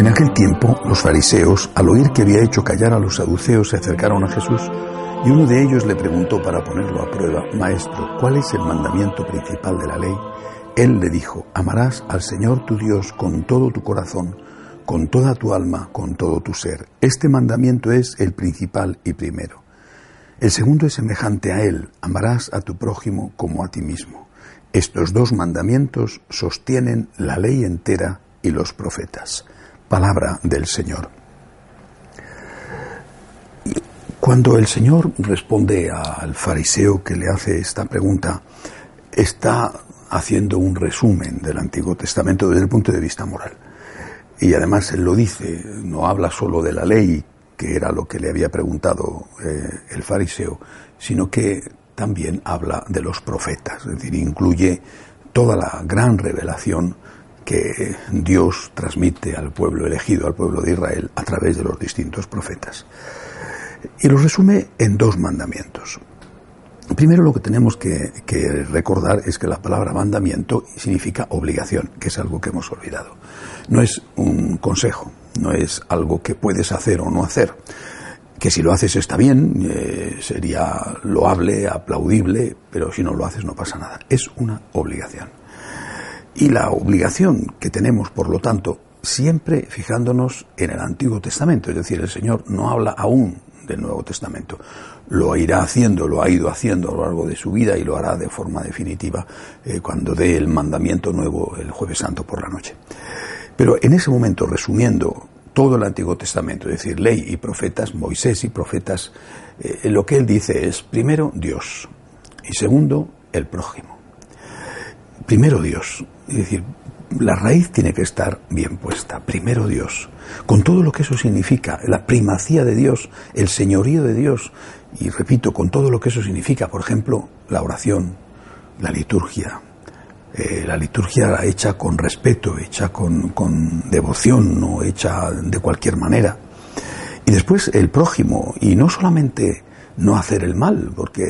En aquel tiempo, los fariseos, al oír que había hecho callar a los saduceos, se acercaron a Jesús y uno de ellos le preguntó para ponerlo a prueba, Maestro, ¿cuál es el mandamiento principal de la ley? Él le dijo, amarás al Señor tu Dios con todo tu corazón, con toda tu alma, con todo tu ser. Este mandamiento es el principal y primero. El segundo es semejante a él, amarás a tu prójimo como a ti mismo. Estos dos mandamientos sostienen la ley entera y los profetas. Palabra del Señor. Cuando el Señor responde al fariseo que le hace esta pregunta, está haciendo un resumen del Antiguo Testamento desde el punto de vista moral. Y además él lo dice, no habla solo de la ley, que era lo que le había preguntado eh, el fariseo, sino que también habla de los profetas, es decir, incluye toda la gran revelación que Dios transmite al pueblo elegido, al pueblo de Israel, a través de los distintos profetas. Y lo resume en dos mandamientos. Primero lo que tenemos que, recordar es que la palabra mandamiento significa obligación, que es algo que hemos olvidado. No es un consejo, no es algo que puedes hacer o no hacer que si lo haces está bien, eh, sería loable, aplaudible, pero si no lo haces no pasa nada. Es una obligación. Y la obligación que tenemos, por lo tanto, siempre fijándonos en el Antiguo Testamento, es decir, el Señor no habla aún del Nuevo Testamento. Lo irá haciendo, lo ha ido haciendo a lo largo de su vida y lo hará de forma definitiva eh, cuando dé el mandamiento nuevo el jueves santo por la noche. Pero en ese momento, resumiendo todo el Antiguo Testamento, es decir, ley y profetas, Moisés y profetas, eh, lo que él dice es, primero, Dios, y segundo, el prójimo. Primero Dios, es decir, la raíz tiene que estar bien puesta, primero Dios, con todo lo que eso significa, la primacía de Dios, el señorío de Dios, y repito, con todo lo que eso significa, por ejemplo, la oración, la liturgia, eh, la liturgia hecha con respeto, hecha con, con devoción, no hecha de cualquier manera. Y después el prójimo, y no solamente no hacer el mal, porque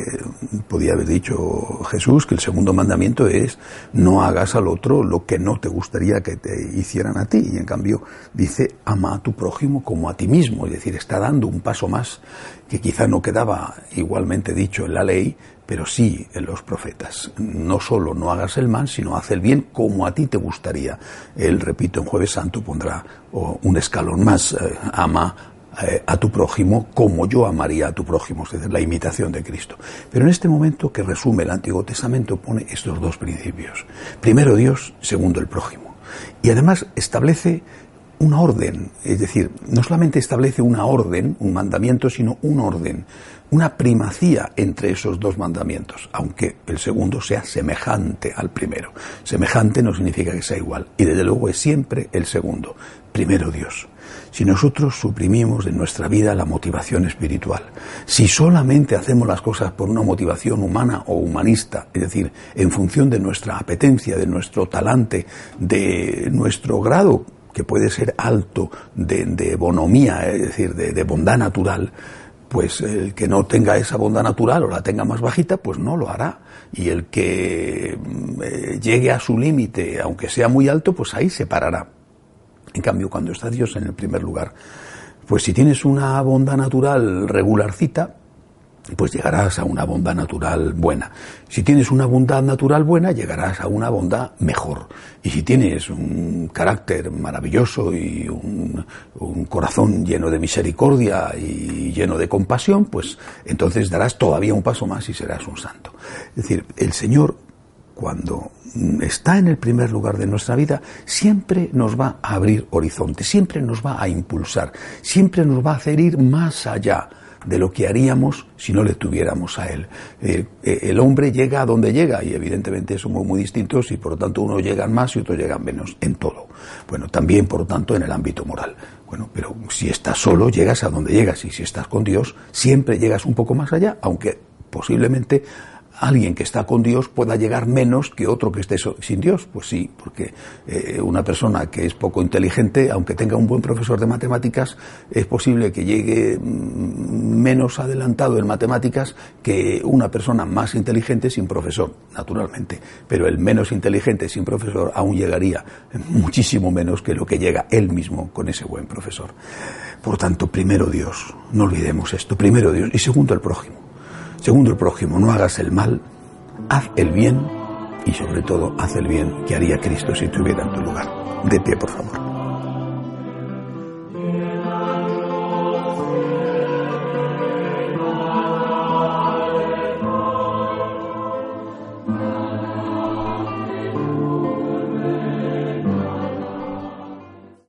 podía haber dicho Jesús que el segundo mandamiento es no hagas al otro lo que no te gustaría que te hicieran a ti, y en cambio dice ama a tu prójimo como a ti mismo, es decir, está dando un paso más que quizá no quedaba igualmente dicho en la ley, pero sí en los profetas. No solo no hagas el mal, sino haz el bien como a ti te gustaría. Él, repito, en Jueves Santo pondrá un escalón más, eh, ama a tu prójimo como yo amaría a tu prójimo, es decir, la imitación de Cristo. Pero en este momento que resume el Antiguo Testamento pone estos dos principios. Primero Dios, segundo el prójimo. Y además establece una orden, es decir, no solamente establece una orden, un mandamiento, sino un orden, una primacía entre esos dos mandamientos, aunque el segundo sea semejante al primero. Semejante no significa que sea igual, y desde luego es siempre el segundo. Primero Dios si nosotros suprimimos de nuestra vida la motivación espiritual, si solamente hacemos las cosas por una motivación humana o humanista, es decir, en función de nuestra apetencia, de nuestro talante, de nuestro grado, que puede ser alto, de, bonomía, es decir, de, bondad natural, pues el que no tenga esa bondad natural o la tenga más bajita, pues no lo hará. Y el que mm, eh, llegue a su límite, aunque sea muy alto, pues ahí se parará. En cambio, cuando está Dios en el primer lugar, pues si tienes una bondad natural regularcita, pues llegarás a una bondad natural buena. Si tienes una bondad natural buena, llegarás a una bondad mejor. Y si tienes un carácter maravilloso y un, corazón lleno de misericordia y lleno de compasión, pues entonces darás todavía un paso más y serás un santo. Es decir, el Señor cuando está en el primer lugar de nuestra vida, siempre nos va a abrir horizonte, siempre nos va a impulsar, siempre nos va a hacer ir más allá de lo que haríamos si no le tuviéramos a él. Eh, eh, el, hombre llega a donde llega y evidentemente somos muy distintos y por lo tanto unos llegan más y otros llegan menos en todo. Bueno, también por lo tanto en el ámbito moral. Bueno, pero si estás solo llegas a donde llegas y si estás con Dios siempre llegas un poco más allá, aunque posiblemente alguien que está con Dios pueda llegar menos que otro que esté sin Dios. Pues sí, porque eh, una persona que es poco inteligente, aunque tenga un buen profesor de matemáticas, es posible que llegue mm, menos adelantado en matemáticas que una persona más inteligente sin profesor, naturalmente. Pero el menos inteligente sin profesor aún llegaría muchísimo menos que lo que llega él mismo con ese buen profesor. Por tanto, primero Dios, no olvidemos esto, primero Dios y segundo el prójimo. Segundo el prójimo, no hagas el mal, haz el bien y sobre todo haz el bien que haría Cristo si estuviera en tu lugar. De pie, por favor.